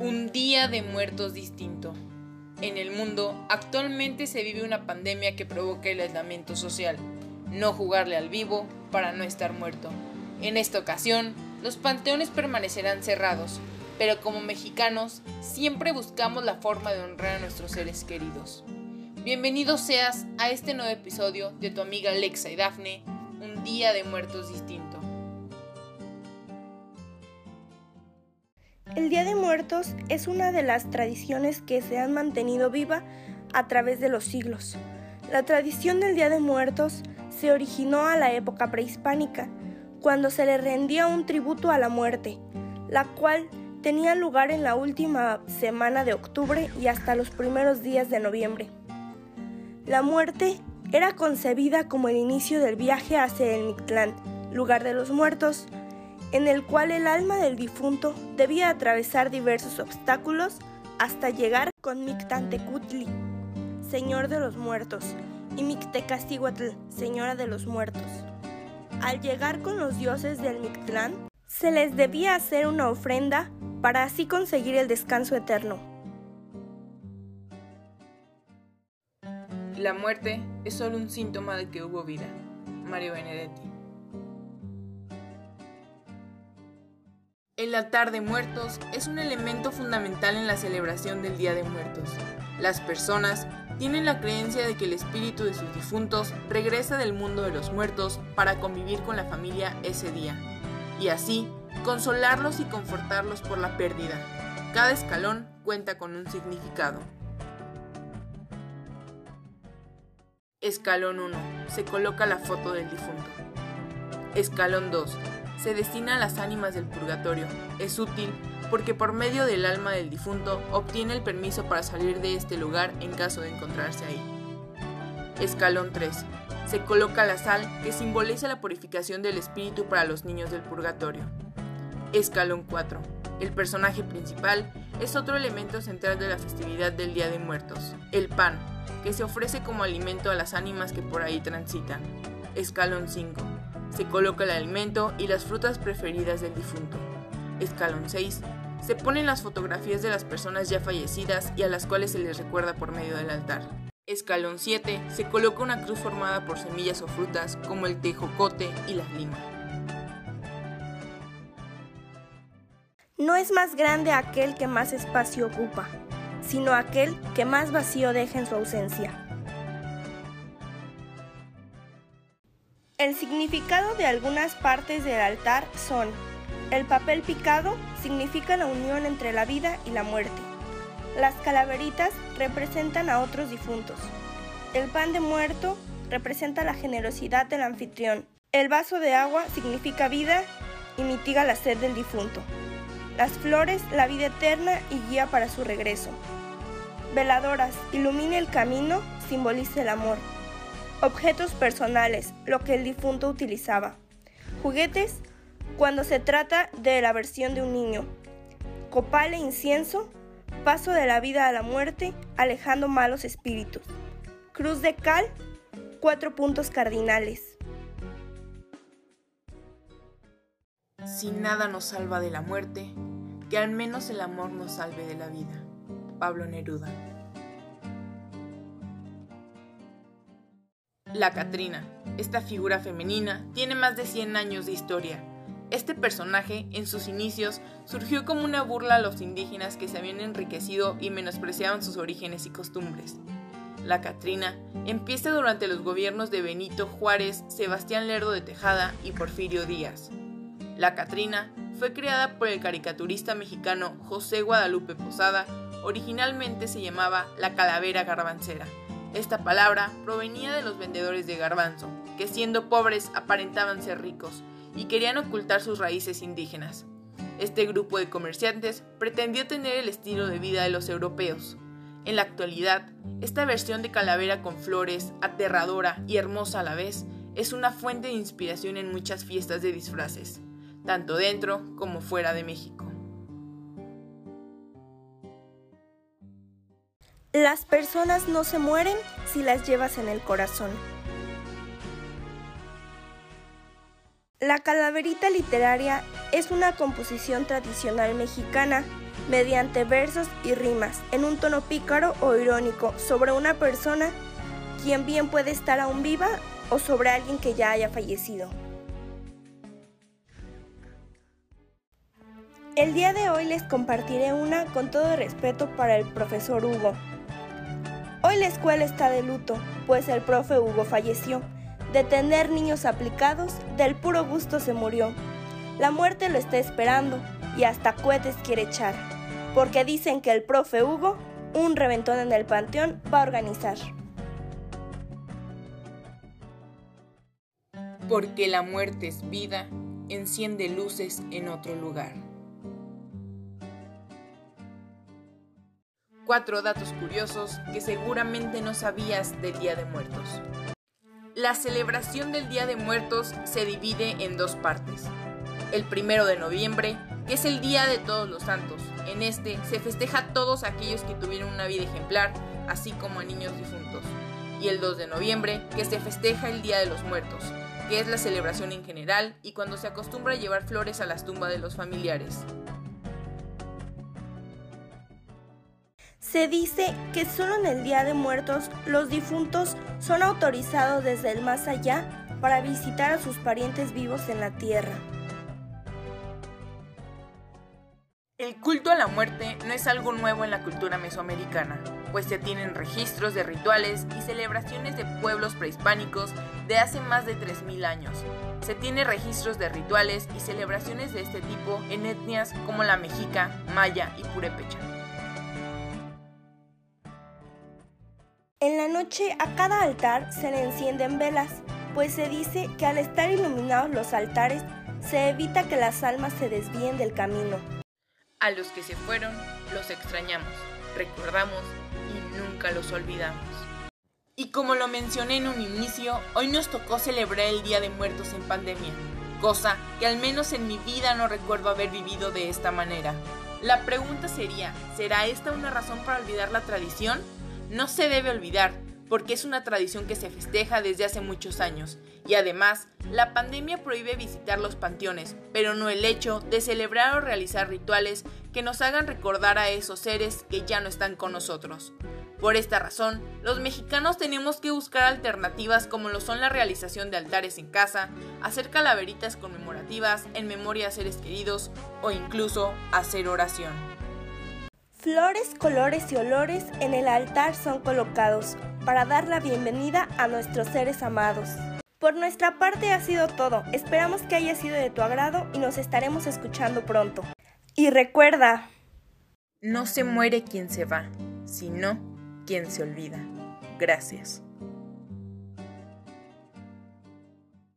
Un día de muertos distinto. En el mundo actualmente se vive una pandemia que provoca el aislamiento social. No jugarle al vivo para no estar muerto. En esta ocasión, los panteones permanecerán cerrados, pero como mexicanos siempre buscamos la forma de honrar a nuestros seres queridos. Bienvenido seas a este nuevo episodio de tu amiga Alexa y Dafne, Un Día de Muertos Distinto. El Día de Muertos es una de las tradiciones que se han mantenido viva a través de los siglos. La tradición del Día de Muertos se originó a la época prehispánica, cuando se le rendía un tributo a la muerte, la cual tenía lugar en la última semana de octubre y hasta los primeros días de noviembre. La muerte era concebida como el inicio del viaje hacia el Mictlán, lugar de los muertos, en el cual el alma del difunto debía atravesar diversos obstáculos hasta llegar con Mictantecutli, señor de los muertos, y Mictecacihuatl, señora de los muertos. Al llegar con los dioses del Mictlán, se les debía hacer una ofrenda para así conseguir el descanso eterno. La muerte es solo un síntoma de que hubo vida. Mario Benedetti. El altar de muertos es un elemento fundamental en la celebración del Día de Muertos. Las personas tienen la creencia de que el espíritu de sus difuntos regresa del mundo de los muertos para convivir con la familia ese día, y así consolarlos y confortarlos por la pérdida. Cada escalón cuenta con un significado. Escalón 1. Se coloca la foto del difunto. Escalón 2. Se destina a las ánimas del purgatorio. Es útil porque por medio del alma del difunto obtiene el permiso para salir de este lugar en caso de encontrarse ahí. Escalón 3. Se coloca la sal que simboliza la purificación del espíritu para los niños del purgatorio. Escalón 4. El personaje principal es otro elemento central de la festividad del Día de Muertos, el pan, que se ofrece como alimento a las ánimas que por ahí transitan. Escalón 5. Se coloca el alimento y las frutas preferidas del difunto. Escalón 6. Se ponen las fotografías de las personas ya fallecidas y a las cuales se les recuerda por medio del altar. Escalón 7. Se coloca una cruz formada por semillas o frutas como el tejocote y las limas. No es más grande aquel que más espacio ocupa, sino aquel que más vacío deja en su ausencia. El significado de algunas partes del altar son, el papel picado significa la unión entre la vida y la muerte. Las calaveritas representan a otros difuntos. El pan de muerto representa la generosidad del anfitrión. El vaso de agua significa vida y mitiga la sed del difunto. Las flores, la vida eterna y guía para su regreso. Veladoras, ilumina el camino, simboliza el amor. Objetos personales, lo que el difunto utilizaba. Juguetes, cuando se trata de la versión de un niño. Copal e incienso, paso de la vida a la muerte, alejando malos espíritus. Cruz de cal, cuatro puntos cardinales. Si nada nos salva de la muerte, que al menos el amor nos salve de la vida. Pablo Neruda. La Catrina, esta figura femenina, tiene más de 100 años de historia. Este personaje, en sus inicios, surgió como una burla a los indígenas que se habían enriquecido y menospreciaban sus orígenes y costumbres. La Catrina empieza durante los gobiernos de Benito Juárez, Sebastián Lerdo de Tejada y Porfirio Díaz. La Catrina fue creada por el caricaturista mexicano José Guadalupe Posada Originalmente se llamaba la calavera garbancera. Esta palabra provenía de los vendedores de garbanzo, que siendo pobres aparentaban ser ricos y querían ocultar sus raíces indígenas. Este grupo de comerciantes pretendió tener el estilo de vida de los europeos. En la actualidad, esta versión de calavera con flores, aterradora y hermosa a la vez, es una fuente de inspiración en muchas fiestas de disfraces, tanto dentro como fuera de México. Las personas no se mueren si las llevas en el corazón. La calaverita literaria es una composición tradicional mexicana mediante versos y rimas, en un tono pícaro o irónico, sobre una persona quien bien puede estar aún viva o sobre alguien que ya haya fallecido. El día de hoy les compartiré una con todo respeto para el profesor Hugo. Hoy la escuela está de luto, pues el profe Hugo falleció. De tener niños aplicados, del puro gusto se murió. La muerte lo está esperando y hasta cohetes quiere echar, porque dicen que el profe Hugo un reventón en el panteón va a organizar. Porque la muerte es vida, enciende luces en otro lugar. Cuatro datos curiosos que seguramente no sabías del Día de Muertos. La celebración del Día de Muertos se divide en dos partes. El primero de noviembre, que es el Día de Todos los Santos. En este se festeja a todos aquellos que tuvieron una vida ejemplar, así como a niños difuntos. Y el 2 de noviembre, que se festeja el Día de los Muertos, que es la celebración en general y cuando se acostumbra a llevar flores a las tumbas de los familiares. Se dice que solo en el Día de Muertos los difuntos son autorizados desde el más allá para visitar a sus parientes vivos en la tierra. El culto a la muerte no es algo nuevo en la cultura mesoamericana, pues se tienen registros de rituales y celebraciones de pueblos prehispánicos de hace más de 3.000 años. Se tiene registros de rituales y celebraciones de este tipo en etnias como la mexica, maya y purépecha. Noche a cada altar se le encienden velas, pues se dice que al estar iluminados los altares se evita que las almas se desvíen del camino. A los que se fueron, los extrañamos, recordamos y nunca los olvidamos. Y como lo mencioné en un inicio, hoy nos tocó celebrar el Día de Muertos en pandemia, cosa que al menos en mi vida no recuerdo haber vivido de esta manera. La pregunta sería, ¿será esta una razón para olvidar la tradición? No se debe olvidar, porque es una tradición que se festeja desde hace muchos años. Y además, la pandemia prohíbe visitar los panteones, pero no el hecho de celebrar o realizar rituales que nos hagan recordar a esos seres que ya no están con nosotros. Por esta razón, los mexicanos tenemos que buscar alternativas como lo son la realización de altares en casa, hacer calaveritas conmemorativas en memoria a seres queridos o incluso hacer oración. Flores, colores y olores en el altar son colocados para dar la bienvenida a nuestros seres amados. Por nuestra parte ha sido todo. Esperamos que haya sido de tu agrado y nos estaremos escuchando pronto. Y recuerda, no se muere quien se va, sino quien se olvida. Gracias.